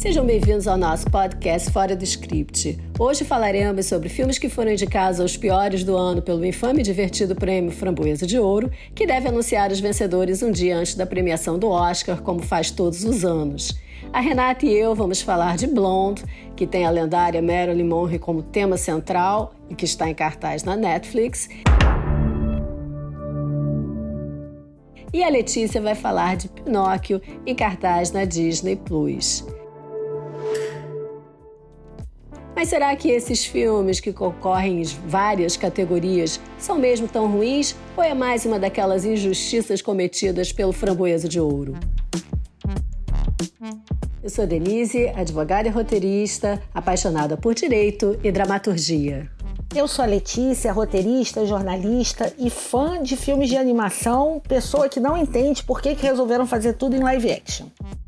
Sejam bem-vindos ao nosso podcast Fora do Script. Hoje falaremos sobre filmes que foram indicados aos piores do ano pelo infame e divertido prêmio Framboesa de Ouro, que deve anunciar os vencedores um dia antes da premiação do Oscar, como faz todos os anos. A Renata e eu vamos falar de Blonde, que tem a lendária Marilyn Monroe como tema central e que está em cartaz na Netflix. E a Letícia vai falar de Pinóquio em cartaz na Disney Plus. Mas será que esses filmes que concorrem em várias categorias são mesmo tão ruins ou é mais uma daquelas injustiças cometidas pelo Framboesa de Ouro? Eu sou Denise, advogada e roteirista, apaixonada por direito e dramaturgia. Eu sou a Letícia, roteirista, jornalista e fã de filmes de animação, pessoa que não entende por que, que resolveram fazer tudo em live action.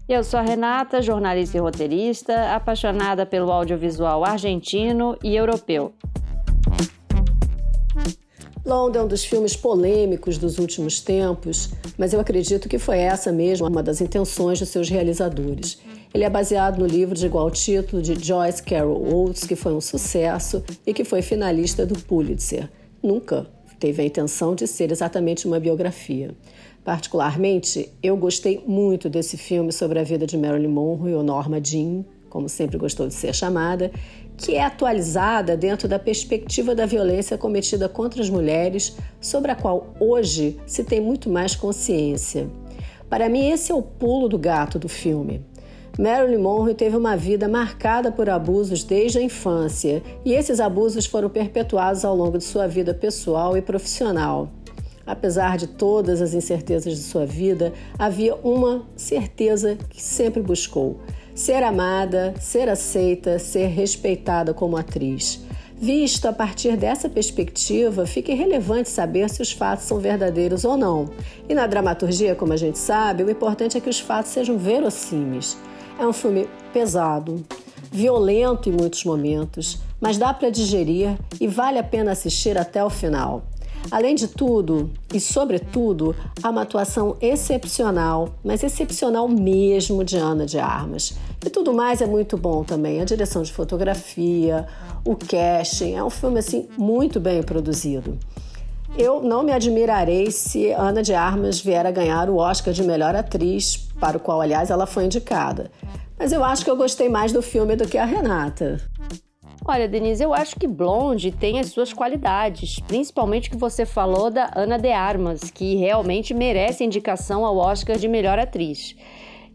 Eu sou a Renata, jornalista e roteirista, apaixonada pelo audiovisual argentino e europeu. Blonde é um dos filmes polêmicos dos últimos tempos, mas eu acredito que foi essa mesmo uma das intenções dos seus realizadores. Ele é baseado no livro de igual título de Joyce Carol Oates, que foi um sucesso e que foi finalista do Pulitzer. Nunca teve a intenção de ser exatamente uma biografia. Particularmente, eu gostei muito desse filme sobre a vida de Marilyn Monroe ou Norma Jean, como sempre gostou de ser chamada, que é atualizada dentro da perspectiva da violência cometida contra as mulheres, sobre a qual hoje se tem muito mais consciência. Para mim, esse é o pulo do gato do filme. Marilyn Monroe teve uma vida marcada por abusos desde a infância, e esses abusos foram perpetuados ao longo de sua vida pessoal e profissional. Apesar de todas as incertezas de sua vida, havia uma certeza que sempre buscou: ser amada, ser aceita, ser respeitada como atriz. Visto a partir dessa perspectiva, fica irrelevante saber se os fatos são verdadeiros ou não. E na dramaturgia, como a gente sabe, o importante é que os fatos sejam verossímeis. É um filme pesado, violento em muitos momentos, mas dá para digerir e vale a pena assistir até o final. Além de tudo, e sobretudo, há uma atuação excepcional, mas excepcional mesmo de Ana de Armas. E tudo mais é muito bom também. A direção de fotografia, o casting, é um filme assim muito bem produzido. Eu não me admirarei se Ana de Armas vier a ganhar o Oscar de melhor atriz, para o qual, aliás, ela foi indicada. Mas eu acho que eu gostei mais do filme do que a Renata. Olha, Denise, eu acho que Blonde tem as suas qualidades, principalmente que você falou da Ana de Armas, que realmente merece indicação ao Oscar de melhor atriz.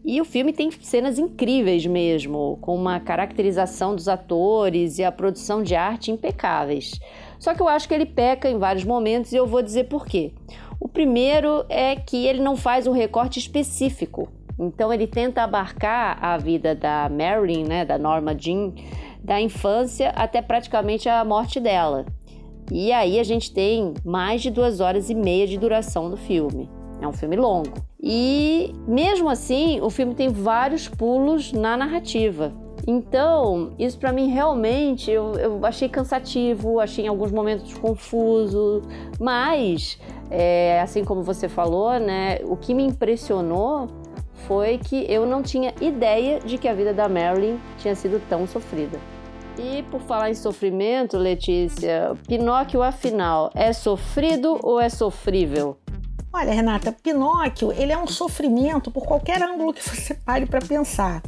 E o filme tem cenas incríveis mesmo, com uma caracterização dos atores e a produção de arte impecáveis. Só que eu acho que ele peca em vários momentos e eu vou dizer por quê. O primeiro é que ele não faz um recorte específico. Então ele tenta abarcar a vida da Marilyn, né, da Norma Jean, da infância até praticamente a morte dela. E aí a gente tem mais de duas horas e meia de duração do filme. É um filme longo. E mesmo assim, o filme tem vários pulos na narrativa. Então, isso para mim realmente eu, eu, achei cansativo, achei em alguns momentos confuso, mas, é, assim como você falou, né, o que me impressionou foi que eu não tinha ideia de que a vida da Marilyn tinha sido tão sofrida. E por falar em sofrimento, Letícia, Pinóquio afinal é sofrido ou é sofrível? Olha, Renata, Pinóquio, ele é um sofrimento por qualquer ângulo que você pare para pensar.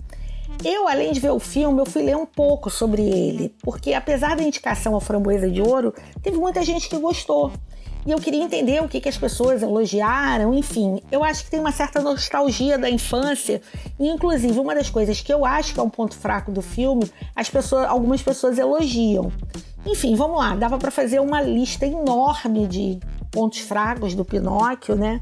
Eu, além de ver o filme, eu fui ler um pouco sobre ele, porque apesar da indicação ao Framboesa de Ouro, teve muita gente que gostou. E eu queria entender o que, que as pessoas elogiaram, enfim. Eu acho que tem uma certa nostalgia da infância, e inclusive uma das coisas que eu acho que é um ponto fraco do filme, as pessoas, algumas pessoas elogiam. Enfim, vamos lá, dava para fazer uma lista enorme de pontos fracos do Pinóquio, né?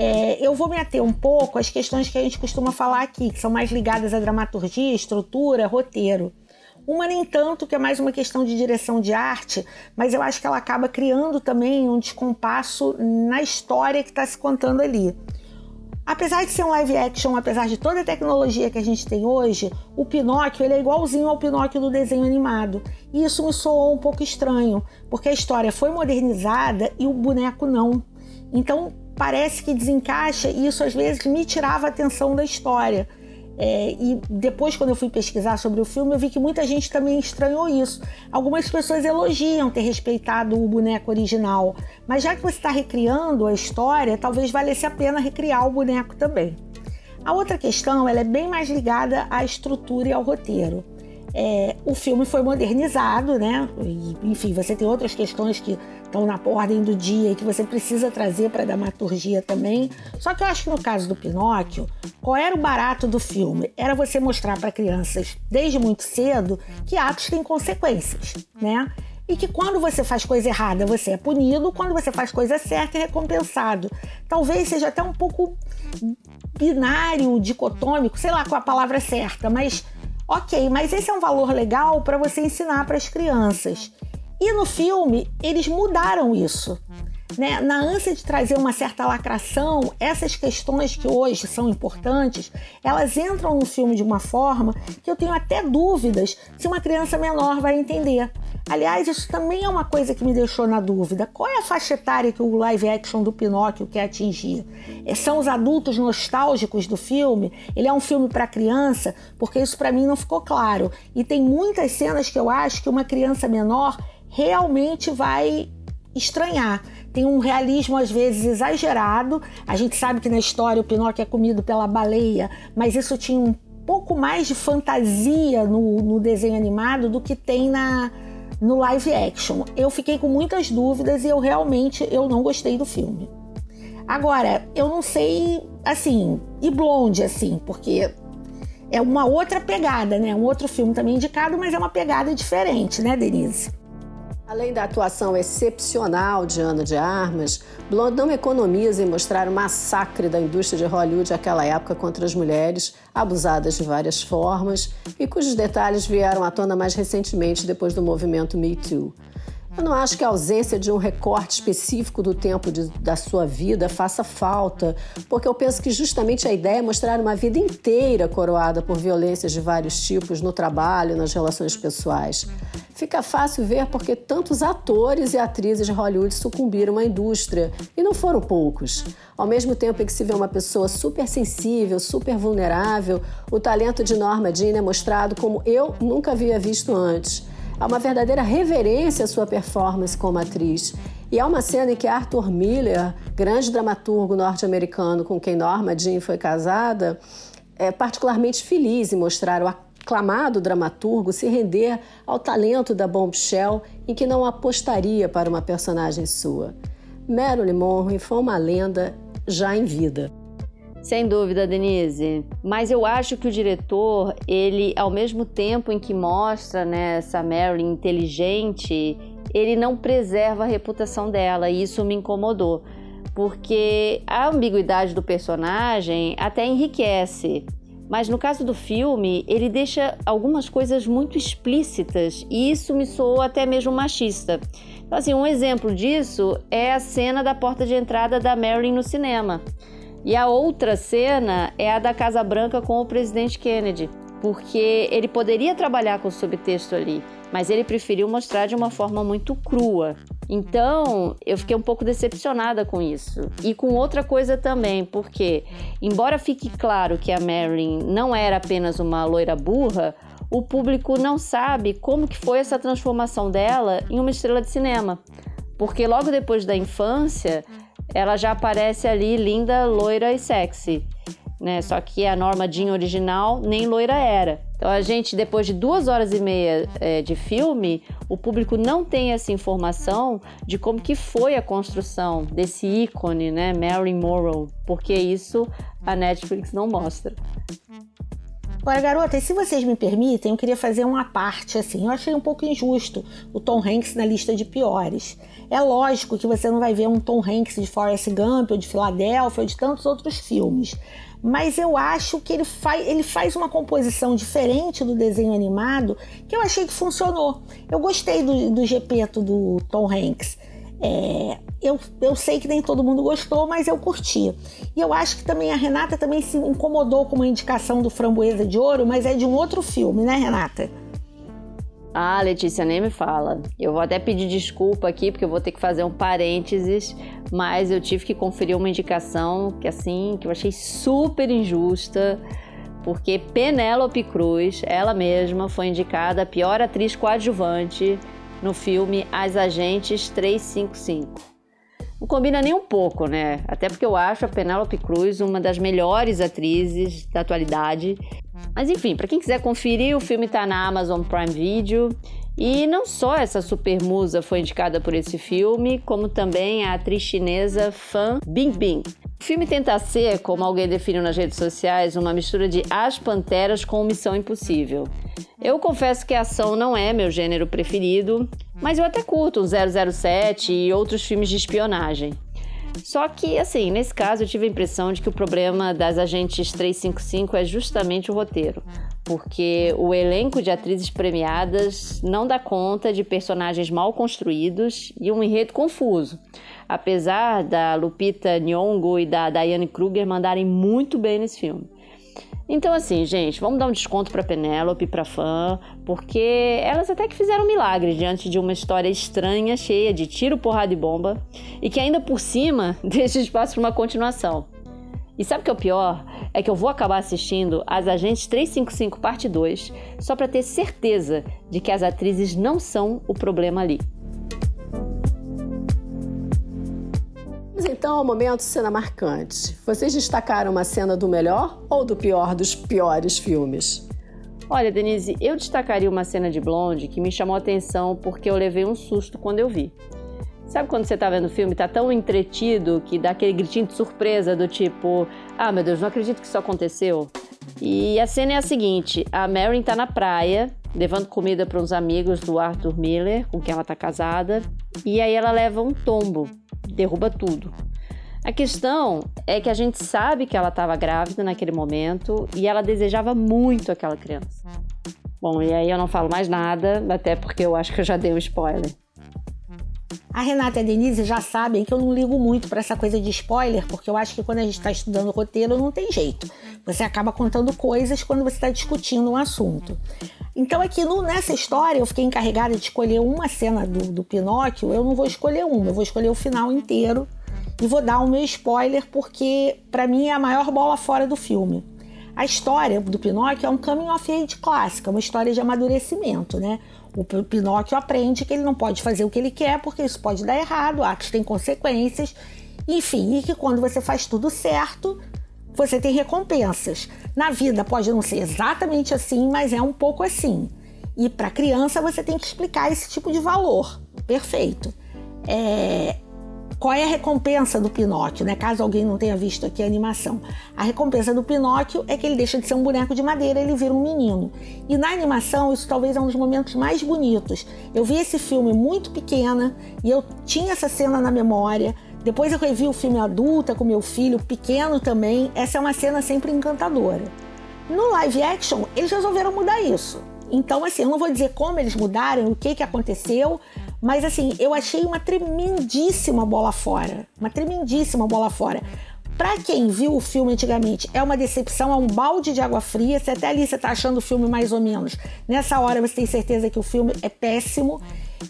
É, eu vou me ater um pouco às questões que a gente costuma falar aqui, que são mais ligadas à dramaturgia, estrutura, roteiro. Uma nem tanto, que é mais uma questão de direção de arte, mas eu acho que ela acaba criando também um descompasso na história que está se contando ali. Apesar de ser um live action, apesar de toda a tecnologia que a gente tem hoje, o Pinóquio ele é igualzinho ao Pinóquio do desenho animado. E isso me soou um pouco estranho, porque a história foi modernizada e o boneco não. Então parece que desencaixa e isso às vezes me tirava a atenção da história. É, e depois, quando eu fui pesquisar sobre o filme, eu vi que muita gente também estranhou isso. Algumas pessoas elogiam ter respeitado o boneco original, mas já que você está recriando a história, talvez valesse a pena recriar o boneco também. A outra questão ela é bem mais ligada à estrutura e ao roteiro. É, o filme foi modernizado, né? E, enfim, você tem outras questões que estão na ordem do dia e que você precisa trazer para a dramaturgia também. Só que eu acho que no caso do Pinóquio, qual era o barato do filme? Era você mostrar para crianças desde muito cedo que atos têm consequências, né? E que quando você faz coisa errada, você é punido, quando você faz coisa certa, é recompensado. Talvez seja até um pouco binário, dicotômico, sei lá qual a palavra certa, mas ok, mas esse é um valor legal para você ensinar para as crianças. E no filme, eles mudaram isso. Né? Na ânsia de trazer uma certa lacração, essas questões que hoje são importantes, elas entram no filme de uma forma que eu tenho até dúvidas se uma criança menor vai entender. Aliás, isso também é uma coisa que me deixou na dúvida. Qual é a faixa etária que o live action do Pinóquio quer atingir? É, são os adultos nostálgicos do filme? Ele é um filme para criança? Porque isso para mim não ficou claro. E tem muitas cenas que eu acho que uma criança menor realmente vai estranhar. Tem um realismo às vezes exagerado. A gente sabe que na história o Pinóquio é comido pela baleia, mas isso tinha um pouco mais de fantasia no, no desenho animado do que tem na, no live action. Eu fiquei com muitas dúvidas e eu realmente eu não gostei do filme. Agora, eu não sei, assim, e Blonde, assim, porque é uma outra pegada, né? Um outro filme também indicado, mas é uma pegada diferente, né, Denise? Além da atuação excepcional de Ana de Armas, Blonde não economiza em mostrar o massacre da indústria de Hollywood naquela época contra as mulheres, abusadas de várias formas, e cujos detalhes vieram à tona mais recentemente depois do movimento Me Too. Eu não acho que a ausência de um recorte específico do tempo de, da sua vida faça falta, porque eu penso que justamente a ideia é mostrar uma vida inteira coroada por violências de vários tipos no trabalho, nas relações pessoais. Fica fácil ver porque tantos atores e atrizes de Hollywood sucumbiram à indústria, e não foram poucos. Ao mesmo tempo em que se vê uma pessoa super sensível, super vulnerável, o talento de Norma Jean é mostrado como eu nunca havia visto antes. Há uma verdadeira reverência à sua performance como atriz. E há uma cena em que Arthur Miller, grande dramaturgo norte-americano com quem Norma Jean foi casada, é particularmente feliz em mostrar o aclamado dramaturgo se render ao talento da Bombshell em que não apostaria para uma personagem sua. Marilyn Monroe foi uma lenda já em vida. Sem dúvida, Denise. Mas eu acho que o diretor, ele, ao mesmo tempo em que mostra né, essa Marilyn inteligente, ele não preserva a reputação dela e isso me incomodou. Porque a ambiguidade do personagem até enriquece, mas no caso do filme, ele deixa algumas coisas muito explícitas e isso me soou até mesmo machista. Então, assim, um exemplo disso é a cena da porta de entrada da Marilyn no cinema. E a outra cena é a da Casa Branca com o presidente Kennedy, porque ele poderia trabalhar com o subtexto ali, mas ele preferiu mostrar de uma forma muito crua. Então, eu fiquei um pouco decepcionada com isso. E com outra coisa também, porque, embora fique claro que a Marilyn não era apenas uma loira burra, o público não sabe como que foi essa transformação dela em uma estrela de cinema. Porque logo depois da infância, ela já aparece ali linda, loira e sexy. Né? Só que a Norma Jean original nem loira era. Então a gente, depois de duas horas e meia é, de filme, o público não tem essa informação de como que foi a construção desse ícone, né, Marilyn Monroe, porque isso a Netflix não mostra. Agora, garotas, se vocês me permitem, eu queria fazer uma parte assim. Eu achei um pouco injusto o Tom Hanks na lista de piores. É lógico que você não vai ver um Tom Hanks de Forrest Gump, ou de Filadélfia, ou de tantos outros filmes. Mas eu acho que ele, faz, ele faz uma composição diferente do desenho animado que eu achei que funcionou. Eu gostei do, do Gepeto do Tom Hanks. É, eu, eu sei que nem todo mundo gostou, mas eu curti. E eu acho que também a Renata também se incomodou com uma indicação do Framboesa de Ouro, mas é de um outro filme, né, Renata? Ah, Letícia, nem me fala. Eu vou até pedir desculpa aqui, porque eu vou ter que fazer um parênteses, mas eu tive que conferir uma indicação que assim, que eu achei super injusta, porque Penélope Cruz, ela mesma, foi indicada a pior atriz coadjuvante no filme As Agentes 355. Não combina nem um pouco, né? Até porque eu acho a Penélope Cruz uma das melhores atrizes da atualidade. Mas enfim, para quem quiser conferir, o filme está na Amazon Prime Video. E não só essa super musa foi indicada por esse filme, como também a atriz chinesa Fan Bingbing. O filme tenta ser, como alguém definiu nas redes sociais, uma mistura de As Panteras com Missão Impossível. Eu confesso que a ação não é meu gênero preferido, mas eu até curto um 007 e outros filmes de espionagem. Só que, assim, nesse caso eu tive a impressão de que o problema das agentes 355 é justamente o roteiro, porque o elenco de atrizes premiadas não dá conta de personagens mal construídos e um enredo confuso. Apesar da Lupita Nyong'o e da Diane Kruger mandarem muito bem nesse filme. Então, assim, gente, vamos dar um desconto para Penélope, para fã, porque elas até que fizeram um milagre diante de uma história estranha, cheia de tiro, porrada e bomba, e que ainda por cima deixa espaço para uma continuação. E sabe o que é o pior? É que eu vou acabar assistindo As Agentes 355 Parte 2 só para ter certeza de que as atrizes não são o problema ali. Então ao momento cena marcante. Vocês destacaram uma cena do melhor ou do pior dos piores filmes? Olha, Denise, eu destacaria uma cena de Blonde que me chamou a atenção porque eu levei um susto quando eu vi. Sabe quando você tá vendo o filme, tá tão entretido que dá aquele gritinho de surpresa do tipo, ah, meu Deus, não acredito que isso aconteceu. E a cena é a seguinte: a Marin tá na praia, levando comida para uns amigos do Arthur Miller, com quem ela tá casada, e aí ela leva um tombo, derruba tudo. A questão é que a gente sabe que ela estava grávida naquele momento e ela desejava muito aquela criança. Bom, e aí eu não falo mais nada, até porque eu acho que eu já dei um spoiler. A Renata e a Denise já sabem que eu não ligo muito para essa coisa de spoiler, porque eu acho que quando a gente está estudando roteiro não tem jeito. Você acaba contando coisas quando você está discutindo um assunto. Então, aqui no, nessa história, eu fiquei encarregada de escolher uma cena do, do Pinóquio. Eu não vou escolher uma, eu vou escolher o final inteiro e vou dar o meu spoiler porque, para mim, é a maior bola fora do filme. A história do Pinóquio é um coming of age clássica, uma história de amadurecimento, né? O Pinóquio aprende que ele não pode fazer o que ele quer porque isso pode dar errado, atos têm consequências, enfim, e que quando você faz tudo certo, você tem recompensas. Na vida pode não ser exatamente assim, mas é um pouco assim. E para criança você tem que explicar esse tipo de valor. Perfeito. É, qual é a recompensa do Pinóquio, né? Caso alguém não tenha visto aqui a animação. A recompensa do Pinóquio é que ele deixa de ser um boneco de madeira, ele vira um menino. E na animação, isso talvez é um dos momentos mais bonitos. Eu vi esse filme muito pequena e eu tinha essa cena na memória. Depois eu revi o filme adulta com meu filho, pequeno também. Essa é uma cena sempre encantadora. No live action, eles resolveram mudar isso. Então, assim, eu não vou dizer como eles mudaram, o que, que aconteceu, mas assim, eu achei uma tremendíssima bola fora. Uma tremendíssima bola fora. Pra quem viu o filme antigamente, é uma decepção, é um balde de água fria. Se até ali você tá achando o filme mais ou menos, nessa hora você tem certeza que o filme é péssimo.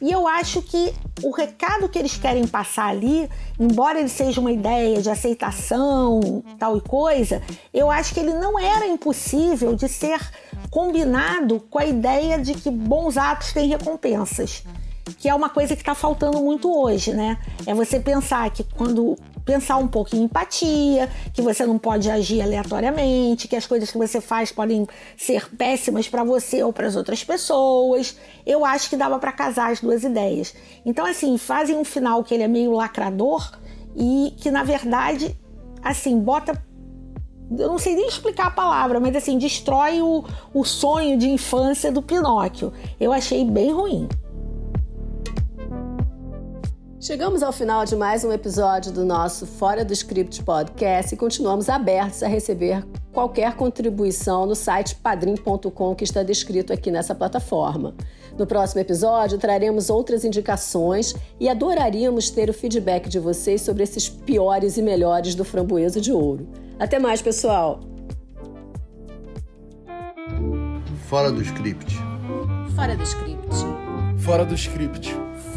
E eu acho que o recado que eles querem passar ali, embora ele seja uma ideia de aceitação, tal e coisa, eu acho que ele não era impossível de ser combinado com a ideia de que bons atos têm recompensas que é uma coisa que está faltando muito hoje, né? É você pensar que quando pensar um pouco em empatia, que você não pode agir aleatoriamente, que as coisas que você faz podem ser péssimas para você ou para as outras pessoas. Eu acho que dava para casar as duas ideias. Então assim, fazem um final que ele é meio lacrador e que na verdade assim, bota eu não sei nem explicar a palavra, mas assim, destrói o, o sonho de infância do Pinóquio. Eu achei bem ruim. Chegamos ao final de mais um episódio do nosso Fora do Script Podcast e continuamos abertos a receber qualquer contribuição no site padrim.com que está descrito aqui nessa plataforma. No próximo episódio, traremos outras indicações e adoraríamos ter o feedback de vocês sobre esses piores e melhores do Framboesa de Ouro. Até mais, pessoal! Fora do script. Fora do script. Fora do script.